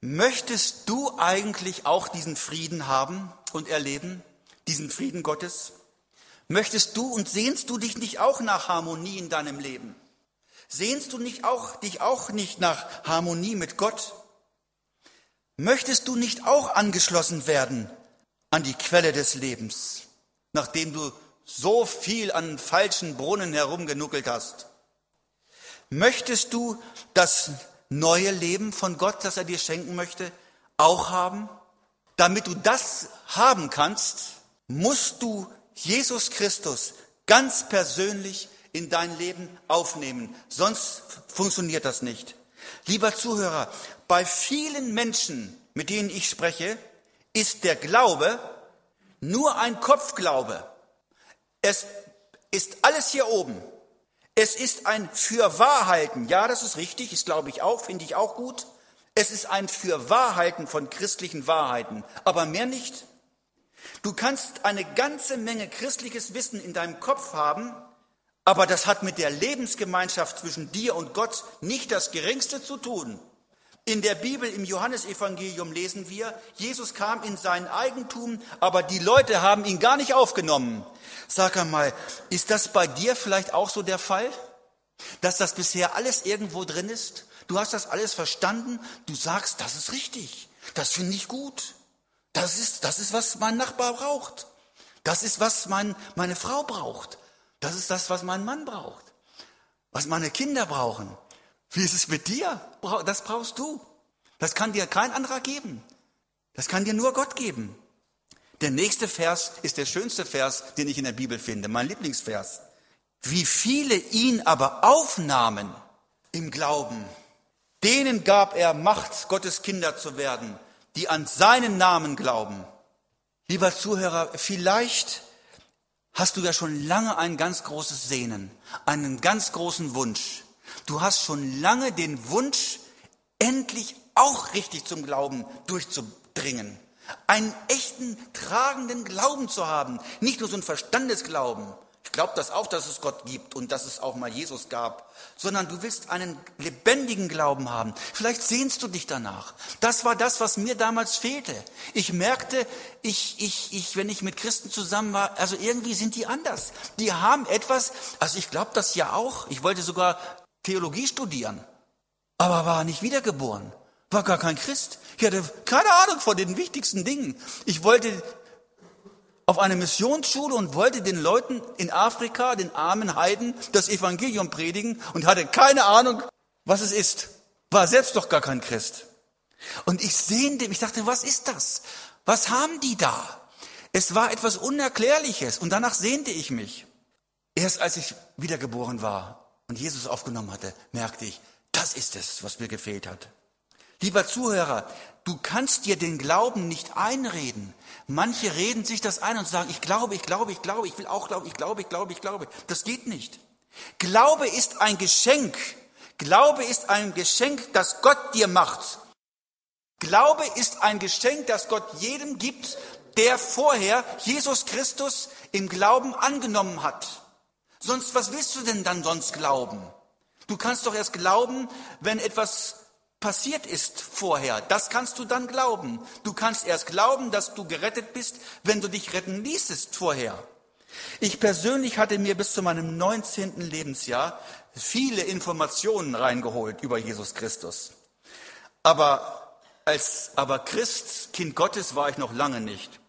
möchtest du eigentlich auch diesen Frieden haben und erleben, diesen Frieden Gottes? Möchtest du und sehnst du dich nicht auch nach Harmonie in deinem Leben? Sehnst du nicht auch, dich auch nicht nach Harmonie mit Gott? Möchtest du nicht auch angeschlossen werden an die Quelle des Lebens, nachdem du so viel an falschen Brunnen herumgenuckelt hast? Möchtest du das neue Leben von Gott, das er dir schenken möchte, auch haben? Damit du das haben kannst, musst du Jesus Christus ganz persönlich in dein Leben aufnehmen. Sonst funktioniert das nicht. Lieber Zuhörer, bei vielen Menschen, mit denen ich spreche, ist der Glaube nur ein Kopfglaube. Es ist alles hier oben. Es ist ein Fürwahrhalten. Ja, das ist richtig, ist glaube ich auch, finde ich auch gut. Es ist ein Fürwahrhalten von christlichen Wahrheiten, aber mehr nicht. Du kannst eine ganze Menge christliches Wissen in deinem Kopf haben, aber das hat mit der Lebensgemeinschaft zwischen dir und Gott nicht das geringste zu tun. In der Bibel im Johannesevangelium lesen wir, Jesus kam in sein Eigentum, aber die Leute haben ihn gar nicht aufgenommen. Sag einmal, ist das bei dir vielleicht auch so der Fall? Dass das bisher alles irgendwo drin ist? Du hast das alles verstanden? Du sagst, das ist richtig. Das finde ich gut. Das ist, das ist, was mein Nachbar braucht. Das ist, was mein, meine Frau braucht. Das ist das, was mein Mann braucht. Was meine Kinder brauchen. Wie ist es mit dir? Das brauchst du. Das kann dir kein anderer geben. Das kann dir nur Gott geben. Der nächste Vers ist der schönste Vers, den ich in der Bibel finde, mein Lieblingsvers. Wie viele ihn aber aufnahmen im Glauben, denen gab er Macht, Gottes Kinder zu werden, die an seinen Namen glauben. Lieber Zuhörer, vielleicht hast du ja schon lange ein ganz großes Sehnen, einen ganz großen Wunsch. Du hast schon lange den Wunsch, endlich auch richtig zum Glauben durchzudringen. Einen echten, tragenden Glauben zu haben. Nicht nur so ein Verstandesglauben. Ich glaube das auch, dass es Gott gibt und dass es auch mal Jesus gab. Sondern du willst einen lebendigen Glauben haben. Vielleicht sehnst du dich danach. Das war das, was mir damals fehlte. Ich merkte, ich, ich, ich, wenn ich mit Christen zusammen war, also irgendwie sind die anders. Die haben etwas, also ich glaube das ja auch. Ich wollte sogar Theologie studieren, aber war nicht wiedergeboren war gar kein Christ. Ich hatte keine Ahnung von den wichtigsten Dingen. Ich wollte auf eine Missionsschule und wollte den Leuten in Afrika, den armen Heiden, das Evangelium predigen und hatte keine Ahnung, was es ist. War selbst doch gar kein Christ. Und ich sehnte, ich dachte, was ist das? Was haben die da? Es war etwas Unerklärliches und danach sehnte ich mich. Erst als ich wiedergeboren war und Jesus aufgenommen hatte, merkte ich, das ist es, was mir gefehlt hat. Lieber Zuhörer, du kannst dir den Glauben nicht einreden. Manche reden sich das ein und sagen, ich glaube, ich glaube, ich glaube, ich will auch glauben, ich glaube, ich glaube, ich glaube. Das geht nicht. Glaube ist ein Geschenk. Glaube ist ein Geschenk, das Gott dir macht. Glaube ist ein Geschenk, das Gott jedem gibt, der vorher Jesus Christus im Glauben angenommen hat. Sonst, was willst du denn dann sonst glauben? Du kannst doch erst glauben, wenn etwas passiert ist vorher. Das kannst du dann glauben. Du kannst erst glauben, dass du gerettet bist, wenn du dich retten ließest vorher. Ich persönlich hatte mir bis zu meinem 19. Lebensjahr viele Informationen reingeholt über Jesus Christus. Aber als aber Christ, Kind Gottes, war ich noch lange nicht.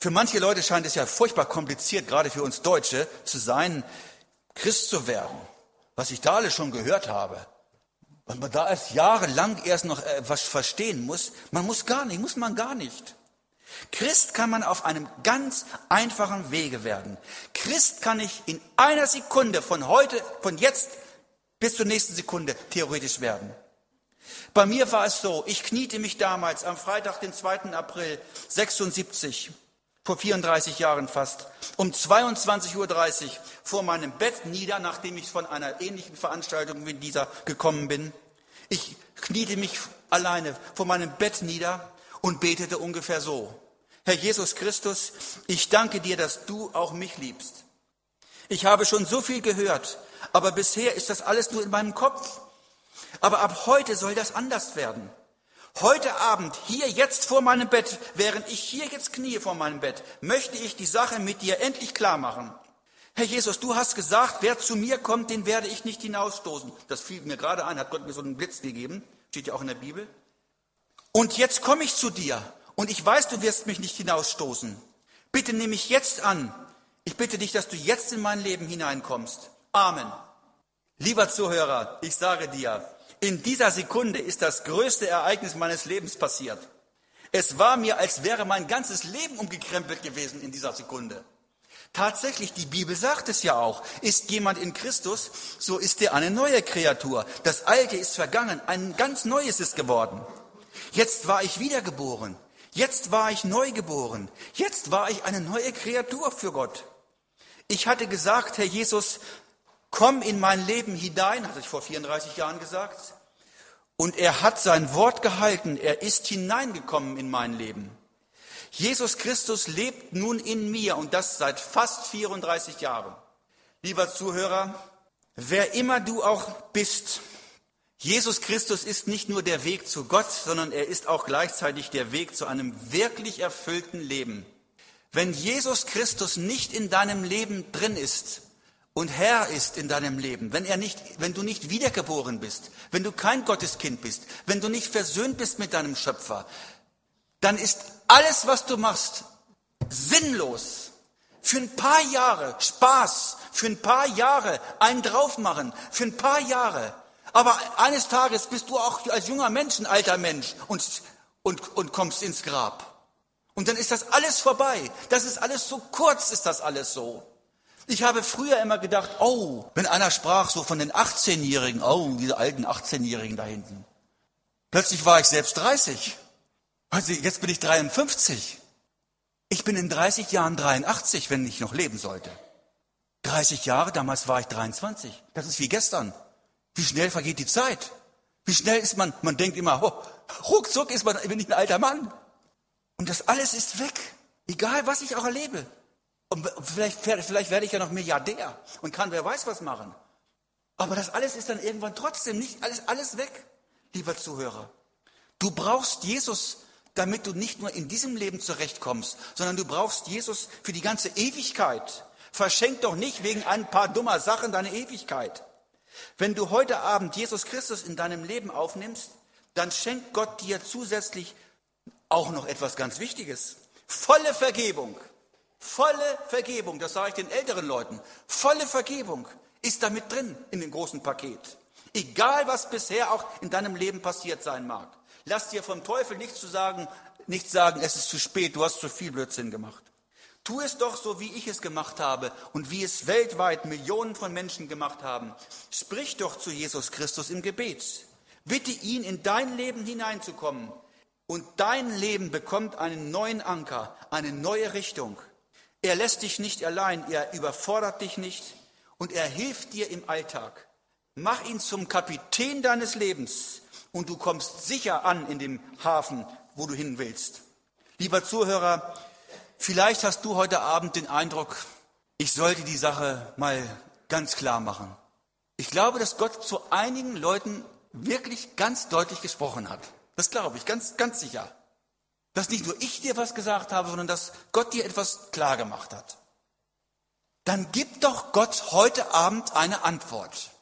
Für manche Leute scheint es ja furchtbar kompliziert, gerade für uns Deutsche, zu sein, Christ zu werden. Was ich da alles schon gehört habe. Weil man da erst jahrelang erst noch äh, was verstehen muss. Man muss gar nicht, muss man gar nicht. Christ kann man auf einem ganz einfachen Wege werden. Christ kann ich in einer Sekunde von heute, von jetzt bis zur nächsten Sekunde theoretisch werden. Bei mir war es so, ich kniete mich damals am Freitag, den 2. April 76, vor 34 Jahren fast, um 22.30 Uhr vor meinem Bett nieder, nachdem ich von einer ähnlichen Veranstaltung wie dieser gekommen bin. Ich kniete mich alleine vor meinem Bett nieder und betete ungefähr so. Herr Jesus Christus, ich danke dir, dass du auch mich liebst. Ich habe schon so viel gehört, aber bisher ist das alles nur in meinem Kopf. Aber ab heute soll das anders werden. Heute Abend, hier jetzt vor meinem Bett, während ich hier jetzt knie vor meinem Bett, möchte ich die Sache mit dir endlich klar machen. Herr Jesus, du hast gesagt, wer zu mir kommt, den werde ich nicht hinausstoßen. Das fiel mir gerade ein, hat Gott mir so einen Blitz gegeben, steht ja auch in der Bibel. Und jetzt komme ich zu dir und ich weiß, du wirst mich nicht hinausstoßen. Bitte nimm mich jetzt an. Ich bitte dich, dass du jetzt in mein Leben hineinkommst. Amen. Lieber Zuhörer, ich sage dir, in dieser Sekunde ist das größte Ereignis meines Lebens passiert. Es war mir, als wäre mein ganzes Leben umgekrempelt gewesen in dieser Sekunde. Tatsächlich, die Bibel sagt es ja auch. Ist jemand in Christus, so ist er eine neue Kreatur. Das Alte ist vergangen, ein ganz Neues ist geworden. Jetzt war ich wiedergeboren. Jetzt war ich neu geboren. Jetzt war ich eine neue Kreatur für Gott. Ich hatte gesagt, Herr Jesus, komm in mein Leben hinein, hatte ich vor 34 Jahren gesagt. Und er hat sein Wort gehalten. Er ist hineingekommen in mein Leben. Jesus Christus lebt nun in mir und das seit fast 34 Jahren. Lieber Zuhörer, wer immer du auch bist, Jesus Christus ist nicht nur der Weg zu Gott, sondern er ist auch gleichzeitig der Weg zu einem wirklich erfüllten Leben. Wenn Jesus Christus nicht in deinem Leben drin ist und Herr ist in deinem Leben, wenn er nicht, wenn du nicht wiedergeboren bist, wenn du kein Gotteskind bist, wenn du nicht versöhnt bist mit deinem Schöpfer, dann ist alles, was du machst, sinnlos. Für ein paar Jahre Spaß, für ein paar Jahre einen draufmachen, für ein paar Jahre. Aber eines Tages bist du auch als junger Mensch ein alter Mensch und, und, und kommst ins Grab. Und dann ist das alles vorbei. Das ist alles so kurz, ist das alles so. Ich habe früher immer gedacht, oh, wenn einer sprach so von den 18-Jährigen, oh, diese alten 18-Jährigen da hinten. Plötzlich war ich selbst 30. Also jetzt bin ich 53. Ich bin in 30 Jahren 83, wenn ich noch leben sollte. 30 Jahre, damals war ich 23. Das ist wie gestern. Wie schnell vergeht die Zeit? Wie schnell ist man? Man denkt immer, oh, ruckzuck ist man, bin ich ein alter Mann. Und das alles ist weg. Egal, was ich auch erlebe. Und vielleicht, vielleicht werde ich ja noch Milliardär und kann wer weiß was machen. Aber das alles ist dann irgendwann trotzdem nicht alles, alles weg, lieber Zuhörer. Du brauchst Jesus, damit du nicht nur in diesem Leben zurechtkommst, sondern du brauchst Jesus für die ganze Ewigkeit. Verschenk doch nicht wegen ein paar dummer Sachen deine Ewigkeit. Wenn du heute Abend Jesus Christus in deinem Leben aufnimmst, dann schenkt Gott dir zusätzlich auch noch etwas ganz Wichtiges. Volle Vergebung. Volle Vergebung, das sage ich den älteren Leuten. Volle Vergebung ist damit drin in dem großen Paket. Egal, was bisher auch in deinem Leben passiert sein mag. Lass dir vom Teufel nichts zu sagen, nicht sagen, es ist zu spät, du hast zu viel Blödsinn gemacht. Tu es doch so, wie ich es gemacht habe und wie es weltweit Millionen von Menschen gemacht haben. Sprich doch zu Jesus Christus im Gebet. Bitte ihn, in dein Leben hineinzukommen. Und dein Leben bekommt einen neuen Anker, eine neue Richtung. Er lässt dich nicht allein, er überfordert dich nicht und er hilft dir im Alltag. Mach ihn zum Kapitän deines Lebens und du kommst sicher an in dem Hafen, wo du hin willst. Lieber Zuhörer, Vielleicht hast du heute Abend den Eindruck, ich sollte die Sache mal ganz klar machen. Ich glaube, dass Gott zu einigen Leuten wirklich ganz deutlich gesprochen hat. Das glaube ich, ganz, ganz sicher. Dass nicht nur ich dir was gesagt habe, sondern dass Gott dir etwas klar gemacht hat. Dann gib doch Gott heute Abend eine Antwort.